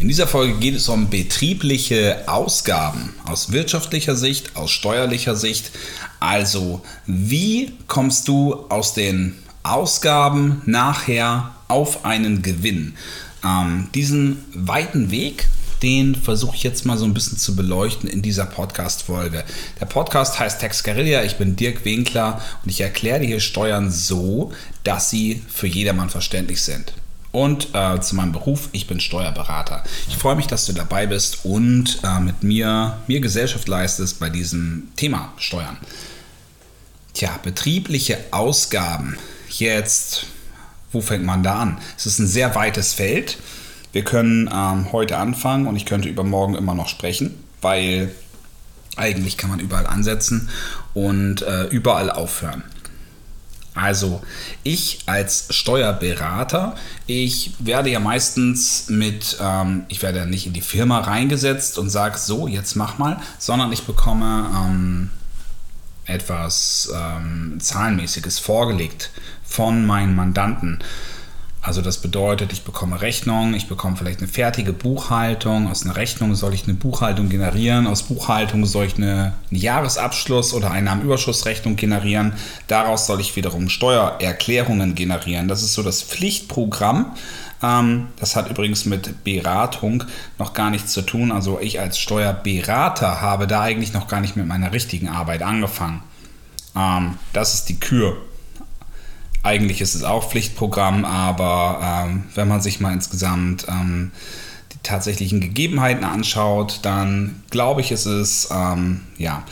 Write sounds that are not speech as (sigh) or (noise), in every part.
In dieser Folge geht es um betriebliche Ausgaben aus wirtschaftlicher Sicht, aus steuerlicher Sicht. Also, wie kommst du aus den Ausgaben nachher auf einen Gewinn? Ähm, diesen weiten Weg, den versuche ich jetzt mal so ein bisschen zu beleuchten in dieser Podcast-Folge. Der Podcast heißt Tax Guerilla. Ich bin Dirk Winkler und ich erkläre dir hier Steuern so, dass sie für jedermann verständlich sind und äh, zu meinem Beruf. Ich bin Steuerberater. Ich freue mich, dass du dabei bist und äh, mit mir, mir Gesellschaft leistest bei diesem Thema Steuern. Tja, betriebliche Ausgaben. Jetzt, wo fängt man da an? Es ist ein sehr weites Feld. Wir können ähm, heute anfangen und ich könnte übermorgen immer noch sprechen, weil eigentlich kann man überall ansetzen und äh, überall aufhören. Also ich als Steuerberater, ich werde ja meistens mit, ähm, ich werde nicht in die Firma reingesetzt und sage so, jetzt mach mal, sondern ich bekomme ähm, etwas ähm, Zahlenmäßiges vorgelegt von meinen Mandanten. Also das bedeutet, ich bekomme Rechnung, ich bekomme vielleicht eine fertige Buchhaltung. Aus einer Rechnung soll ich eine Buchhaltung generieren. Aus Buchhaltung soll ich eine, einen Jahresabschluss oder Einnahmenüberschussrechnung generieren. Daraus soll ich wiederum Steuererklärungen generieren. Das ist so das Pflichtprogramm. Ähm, das hat übrigens mit Beratung noch gar nichts zu tun. Also ich als Steuerberater habe da eigentlich noch gar nicht mit meiner richtigen Arbeit angefangen. Ähm, das ist die Kür eigentlich ist es auch Pflichtprogramm, aber ähm, wenn man sich mal insgesamt ähm, die tatsächlichen Gegebenheiten anschaut, dann glaube ich, ist es, ähm, ja,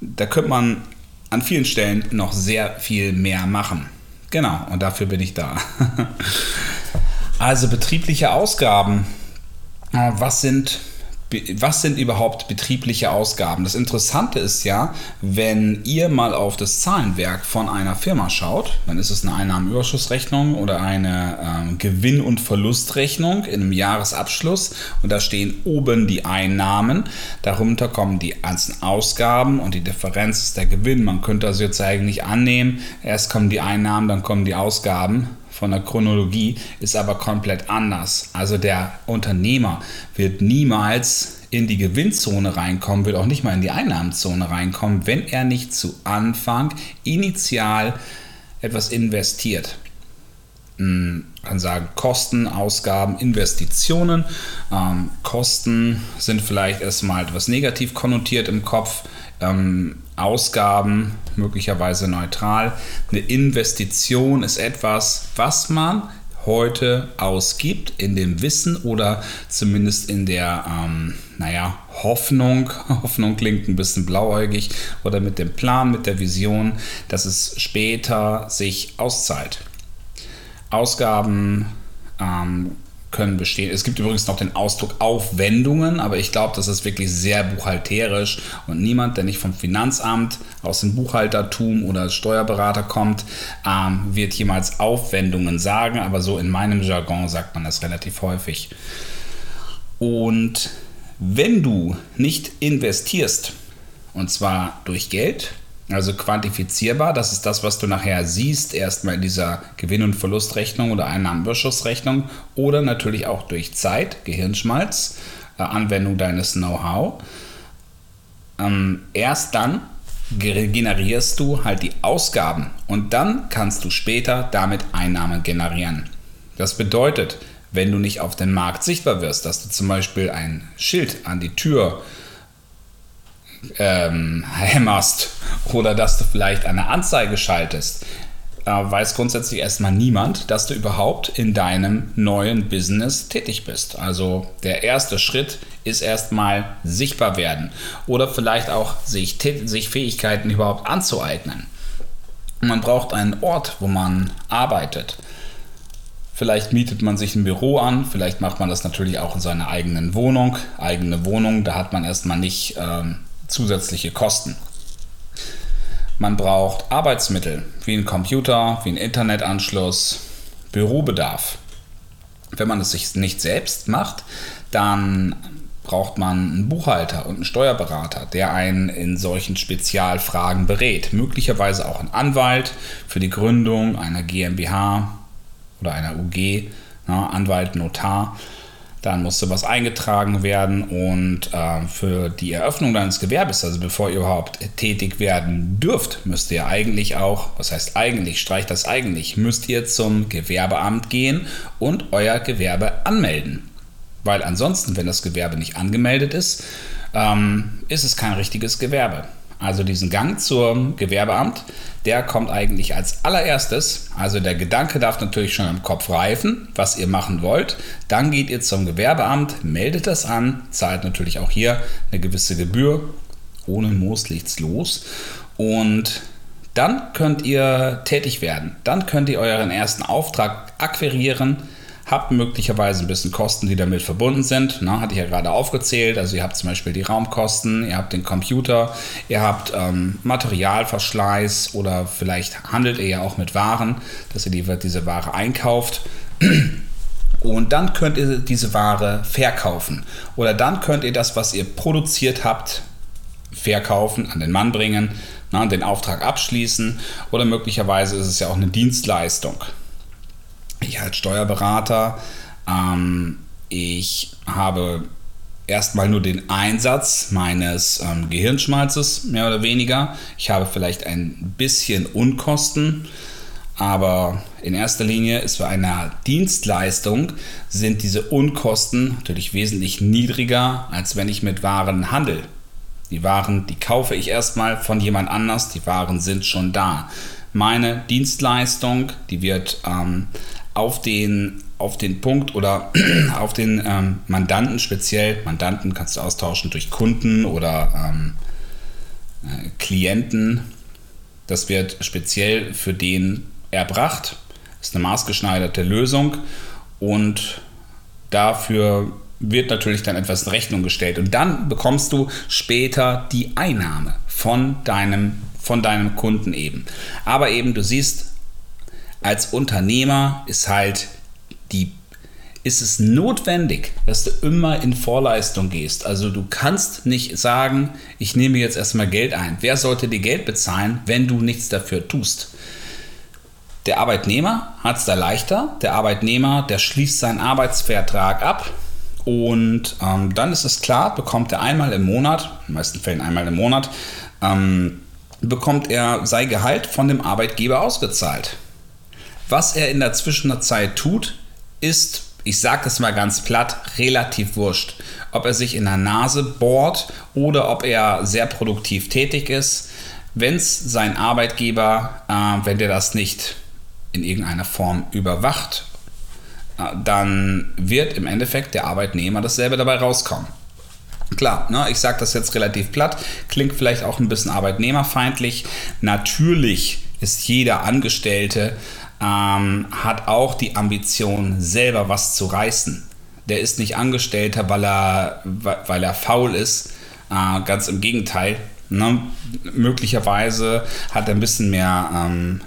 da könnte man an vielen Stellen noch sehr viel mehr machen. Genau, und dafür bin ich da. (laughs) also betriebliche Ausgaben. Äh, was sind was sind überhaupt betriebliche Ausgaben? Das Interessante ist ja, wenn ihr mal auf das Zahlenwerk von einer Firma schaut, dann ist es eine Einnahmenüberschussrechnung oder eine ähm, Gewinn- und Verlustrechnung in einem Jahresabschluss und da stehen oben die Einnahmen, darunter kommen die ganzen Ausgaben und die Differenz ist der Gewinn. Man könnte also jetzt eigentlich annehmen, erst kommen die Einnahmen, dann kommen die Ausgaben von der Chronologie ist aber komplett anders. Also der Unternehmer wird niemals in die Gewinnzone reinkommen, wird auch nicht mal in die Einnahmenzone reinkommen, wenn er nicht zu Anfang initial etwas investiert. Man kann sagen Kosten, Ausgaben, Investitionen. Ähm, Kosten sind vielleicht erstmal etwas negativ konnotiert im Kopf. Ähm, Ausgaben möglicherweise neutral. Eine Investition ist etwas, was man heute ausgibt in dem Wissen oder zumindest in der, ähm, naja, Hoffnung, (laughs) Hoffnung klingt ein bisschen blauäugig, oder mit dem Plan, mit der Vision, dass es später sich auszahlt. Ausgaben ähm, können bestehen. Es gibt übrigens noch den Ausdruck Aufwendungen, aber ich glaube, das ist wirklich sehr buchhalterisch und niemand, der nicht vom Finanzamt, aus dem Buchhaltertum oder Steuerberater kommt, ähm, wird jemals Aufwendungen sagen, aber so in meinem Jargon sagt man das relativ häufig. Und wenn du nicht investierst, und zwar durch Geld, also quantifizierbar, das ist das, was du nachher siehst, erstmal in dieser Gewinn- und Verlustrechnung oder Einnahmenüberschussrechnung oder natürlich auch durch Zeit, Gehirnschmalz, äh, Anwendung deines Know-how. Ähm, erst dann generierst du halt die Ausgaben und dann kannst du später damit Einnahmen generieren. Das bedeutet, wenn du nicht auf dem Markt sichtbar wirst, dass du zum Beispiel ein Schild an die Tür ähm, hämmerst oder dass du vielleicht eine Anzeige schaltest, äh, weiß grundsätzlich erstmal niemand, dass du überhaupt in deinem neuen Business tätig bist. Also der erste Schritt ist erstmal sichtbar werden oder vielleicht auch sich, sich Fähigkeiten überhaupt anzueignen. Man braucht einen Ort, wo man arbeitet. Vielleicht mietet man sich ein Büro an, vielleicht macht man das natürlich auch in seiner eigenen Wohnung. Eigene Wohnung, da hat man erstmal nicht ähm, zusätzliche Kosten. Man braucht Arbeitsmittel wie ein Computer, wie ein Internetanschluss, Bürobedarf. Wenn man es sich nicht selbst macht, dann braucht man einen Buchhalter und einen Steuerberater, der einen in solchen Spezialfragen berät. Möglicherweise auch einen Anwalt für die Gründung einer GmbH oder einer UG, ja, Anwalt, Notar. Dann musste was eingetragen werden und äh, für die Eröffnung deines Gewerbes, also bevor ihr überhaupt tätig werden dürft, müsst ihr eigentlich auch, was heißt eigentlich, streicht das eigentlich, müsst ihr zum Gewerbeamt gehen und euer Gewerbe anmelden. Weil ansonsten, wenn das Gewerbe nicht angemeldet ist, ähm, ist es kein richtiges Gewerbe. Also diesen Gang zum Gewerbeamt, der kommt eigentlich als allererstes. Also der Gedanke darf natürlich schon im Kopf reifen, was ihr machen wollt. Dann geht ihr zum Gewerbeamt, meldet das an, zahlt natürlich auch hier eine gewisse Gebühr. Ohne Moos liegt's los. Und dann könnt ihr tätig werden. Dann könnt ihr euren ersten Auftrag akquirieren habt möglicherweise ein bisschen Kosten, die damit verbunden sind. Na, hatte ich ja gerade aufgezählt. Also ihr habt zum Beispiel die Raumkosten, ihr habt den Computer, ihr habt ähm, Materialverschleiß oder vielleicht handelt ihr ja auch mit Waren, dass ihr die, diese Ware einkauft. (clears throat) Und dann könnt ihr diese Ware verkaufen. Oder dann könnt ihr das, was ihr produziert habt, verkaufen, an den Mann bringen, na, den Auftrag abschließen. Oder möglicherweise ist es ja auch eine Dienstleistung ich als Steuerberater, ähm, ich habe erstmal nur den Einsatz meines ähm, Gehirnschmalzes, mehr oder weniger. Ich habe vielleicht ein bisschen Unkosten, aber in erster Linie ist für eine Dienstleistung sind diese Unkosten natürlich wesentlich niedriger, als wenn ich mit Waren handel. Die Waren, die kaufe ich erstmal von jemand anders, die Waren sind schon da. Meine Dienstleistung, die wird ähm, auf den, auf den Punkt oder (clears throat) auf den ähm, Mandanten speziell, Mandanten kannst du austauschen durch Kunden oder ähm, äh, Klienten. Das wird speziell für den erbracht. Ist eine maßgeschneiderte Lösung und dafür wird natürlich dann etwas in Rechnung gestellt und dann bekommst du später die Einnahme von deinem, von deinem Kunden eben. Aber eben, du siehst, als Unternehmer ist halt die ist es notwendig, dass du immer in Vorleistung gehst. Also du kannst nicht sagen, ich nehme jetzt erstmal Geld ein. Wer sollte dir Geld bezahlen, wenn du nichts dafür tust? Der Arbeitnehmer hat es da leichter. Der Arbeitnehmer, der schließt seinen Arbeitsvertrag ab und ähm, dann ist es klar, bekommt er einmal im Monat, in den meisten Fällen einmal im Monat, ähm, bekommt er sein Gehalt von dem Arbeitgeber ausgezahlt. Was er in der Zwischenzeit tut, ist, ich sage es mal ganz platt, relativ wurscht. Ob er sich in der Nase bohrt oder ob er sehr produktiv tätig ist. Wenn es sein Arbeitgeber, äh, wenn der das nicht in irgendeiner Form überwacht, äh, dann wird im Endeffekt der Arbeitnehmer dasselbe dabei rauskommen. Klar, ne, ich sage das jetzt relativ platt, klingt vielleicht auch ein bisschen arbeitnehmerfeindlich. Natürlich ist jeder Angestellte ähm, hat auch die Ambition, selber was zu reißen. Der ist nicht Angestellter, weil er, weil er faul ist. Äh, ganz im Gegenteil. Ne? Möglicherweise hat er ein bisschen mehr ähm,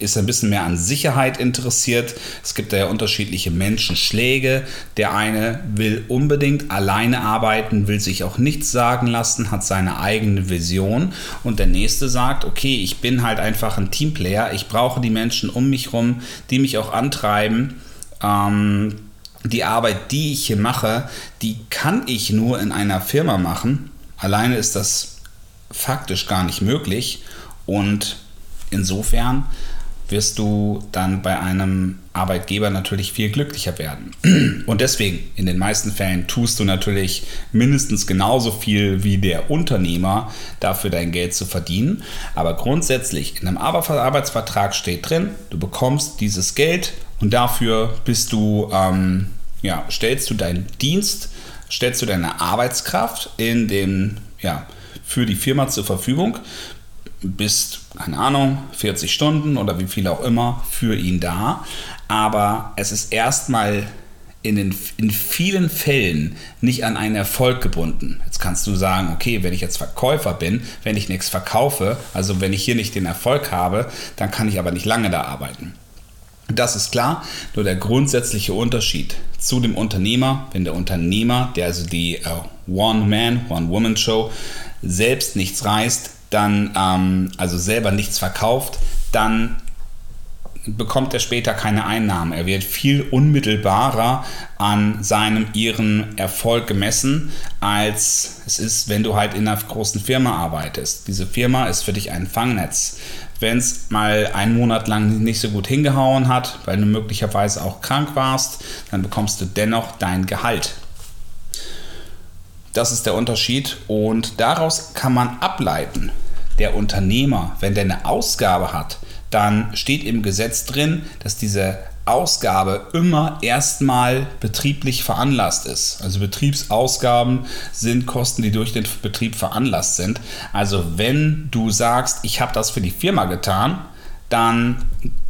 ist ein bisschen mehr an Sicherheit interessiert. Es gibt da ja unterschiedliche Menschenschläge. Der eine will unbedingt alleine arbeiten, will sich auch nichts sagen lassen, hat seine eigene Vision. Und der nächste sagt, okay, ich bin halt einfach ein Teamplayer. Ich brauche die Menschen um mich herum, die mich auch antreiben. Ähm, die Arbeit, die ich hier mache, die kann ich nur in einer Firma machen. Alleine ist das faktisch gar nicht möglich. Und insofern wirst du dann bei einem Arbeitgeber natürlich viel glücklicher werden. Und deswegen, in den meisten Fällen tust du natürlich mindestens genauso viel wie der Unternehmer dafür dein Geld zu verdienen. Aber grundsätzlich in einem Arbeitsvertrag steht drin, du bekommst dieses Geld und dafür bist du, ähm, ja, stellst du deinen Dienst, stellst du deine Arbeitskraft in den, ja, für die Firma zur Verfügung bist, keine Ahnung, 40 Stunden oder wie viel auch immer für ihn da. Aber es ist erstmal in, in vielen Fällen nicht an einen Erfolg gebunden. Jetzt kannst du sagen, okay, wenn ich jetzt Verkäufer bin, wenn ich nichts verkaufe, also wenn ich hier nicht den Erfolg habe, dann kann ich aber nicht lange da arbeiten. Das ist klar, nur der grundsätzliche Unterschied zu dem Unternehmer, wenn der Unternehmer, der also die uh, One-Man, One-Woman-Show selbst nichts reißt, dann ähm, also selber nichts verkauft, dann bekommt er später keine Einnahmen. Er wird viel unmittelbarer an seinem ihren Erfolg gemessen, als es ist, wenn du halt in einer großen Firma arbeitest. Diese Firma ist für dich ein Fangnetz. Wenn es mal einen Monat lang nicht so gut hingehauen hat, weil du möglicherweise auch krank warst, dann bekommst du dennoch dein Gehalt. Das ist der Unterschied und daraus kann man ableiten, der Unternehmer, wenn der eine Ausgabe hat, dann steht im Gesetz drin, dass diese Ausgabe immer erstmal betrieblich veranlasst ist. Also Betriebsausgaben sind Kosten, die durch den Betrieb veranlasst sind. Also wenn du sagst, ich habe das für die Firma getan, dann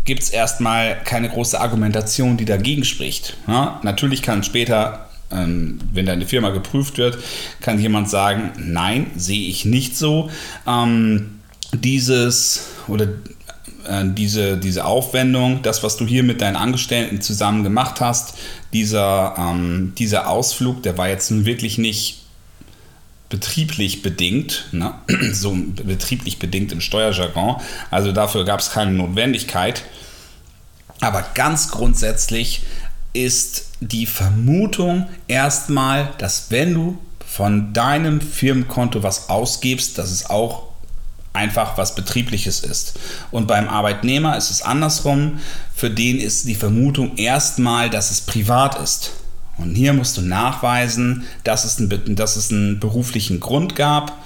gibt es erstmal keine große Argumentation, die dagegen spricht. Ja, natürlich kann später, wenn deine Firma geprüft wird, kann jemand sagen, nein, sehe ich nicht so. Ähm, dieses oder äh, diese, diese Aufwendung, das, was du hier mit deinen Angestellten zusammen gemacht hast, dieser, ähm, dieser Ausflug, der war jetzt wirklich nicht betrieblich bedingt, ne? (clears throat) so betrieblich bedingt im Steuerjargon. Also dafür gab es keine Notwendigkeit. Aber ganz grundsätzlich ist die Vermutung erstmal, dass wenn du von deinem Firmenkonto was ausgibst, dass es auch einfach was Betriebliches ist. Und beim Arbeitnehmer ist es andersrum. Für den ist die Vermutung erstmal, dass es privat ist. Und hier musst du nachweisen, dass es einen, dass es einen beruflichen Grund gab.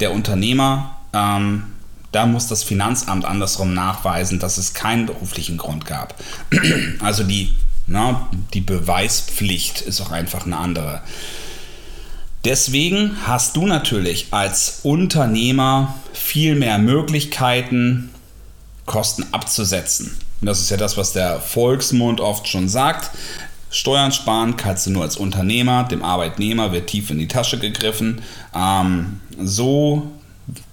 Der Unternehmer, ähm, da muss das Finanzamt andersrum nachweisen, dass es keinen beruflichen Grund gab. (clears throat) Also die, na, die Beweispflicht ist auch einfach eine andere. Deswegen hast du natürlich als Unternehmer viel mehr Möglichkeiten, Kosten abzusetzen. Und das ist ja das, was der Volksmund oft schon sagt. Steuern sparen kannst du nur als Unternehmer, dem Arbeitnehmer wird tief in die Tasche gegriffen. Ähm, so,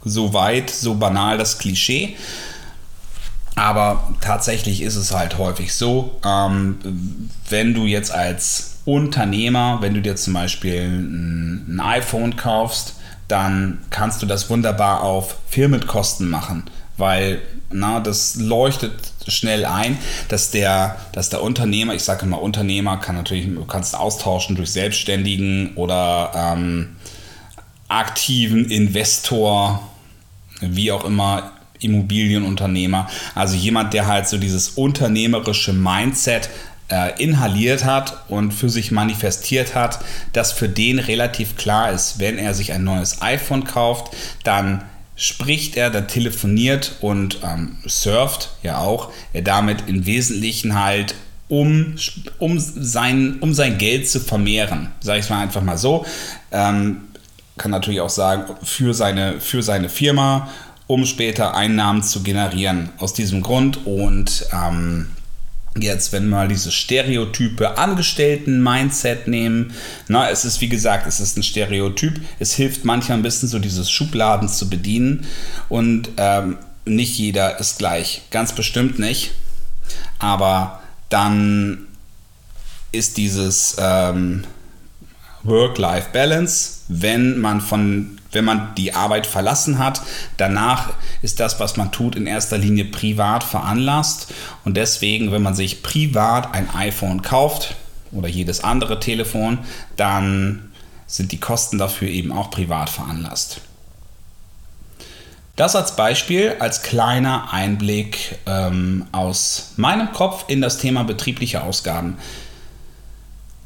so weit, so banal das Klischee. Aber tatsächlich ist es halt häufig so, ähm, wenn du jetzt als Unternehmer, wenn du dir zum Beispiel ein, ein iPhone kaufst, dann kannst du das wunderbar auf Firmenkosten machen, weil na, das leuchtet schnell ein, dass der, dass der Unternehmer, ich sage immer Unternehmer, kann natürlich, du kannst austauschen durch Selbstständigen oder ähm, aktiven Investor, wie auch immer, Immobilienunternehmer. Also jemand, der halt so dieses unternehmerische Mindset äh, inhaliert hat und für sich manifestiert hat, dass für den relativ klar ist, wenn er sich ein neues iPhone kauft, dann spricht er, dann telefoniert und ähm, surft ja auch, er damit im Wesentlichen halt um, um, sein, um sein Geld zu vermehren. Sage ich es mal einfach mal so. Ähm, kann natürlich auch sagen, für seine, für seine Firma, um später Einnahmen zu generieren. Aus diesem Grund und ähm, Jetzt, wenn wir dieses stereotype Angestellten-Mindset nehmen, na, es ist wie gesagt, es ist ein Stereotyp. Es hilft manchmal ein bisschen so dieses Schubladen zu bedienen und ähm, nicht jeder ist gleich, ganz bestimmt nicht. Aber dann ist dieses ähm, Work-Life-Balance, wenn man von wenn man die Arbeit verlassen hat. Danach ist das, was man tut, in erster Linie privat veranlasst. Und deswegen, wenn man sich privat ein iPhone kauft oder jedes andere Telefon, dann sind die Kosten dafür eben auch privat veranlasst. Das als Beispiel, als kleiner Einblick ähm, aus meinem Kopf in das Thema betriebliche Ausgaben.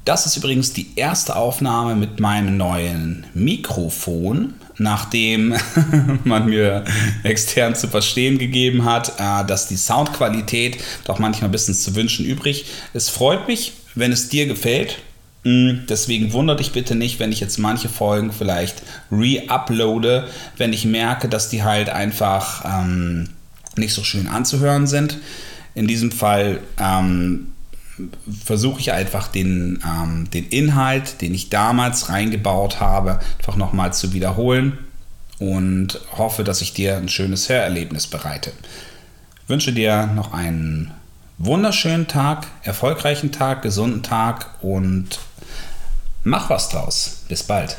Das ist übrigens die erste Aufnahme mit meinem neuen Mikrofon, nachdem (laughs) man mir extern zu verstehen gegeben hat, äh, dass die Soundqualität doch manchmal ein bisschen zu wünschen übrig. Es freut mich, wenn es dir gefällt. Mm, deswegen wundert dich bitte nicht, wenn ich jetzt manche Folgen vielleicht re-uploade, wenn ich merke, dass die halt einfach ähm, nicht so schön anzuhören sind. In diesem Fall ähm, versuche ich einfach den, ähm, den Inhalt, den ich damals reingebaut habe, einfach nochmal zu wiederholen und hoffe, dass ich dir ein schönes Hörerlebnis bereite. Ich wünsche dir noch einen wunderschönen Tag, erfolgreichen Tag, gesunden Tag und mach was draus. Bis bald.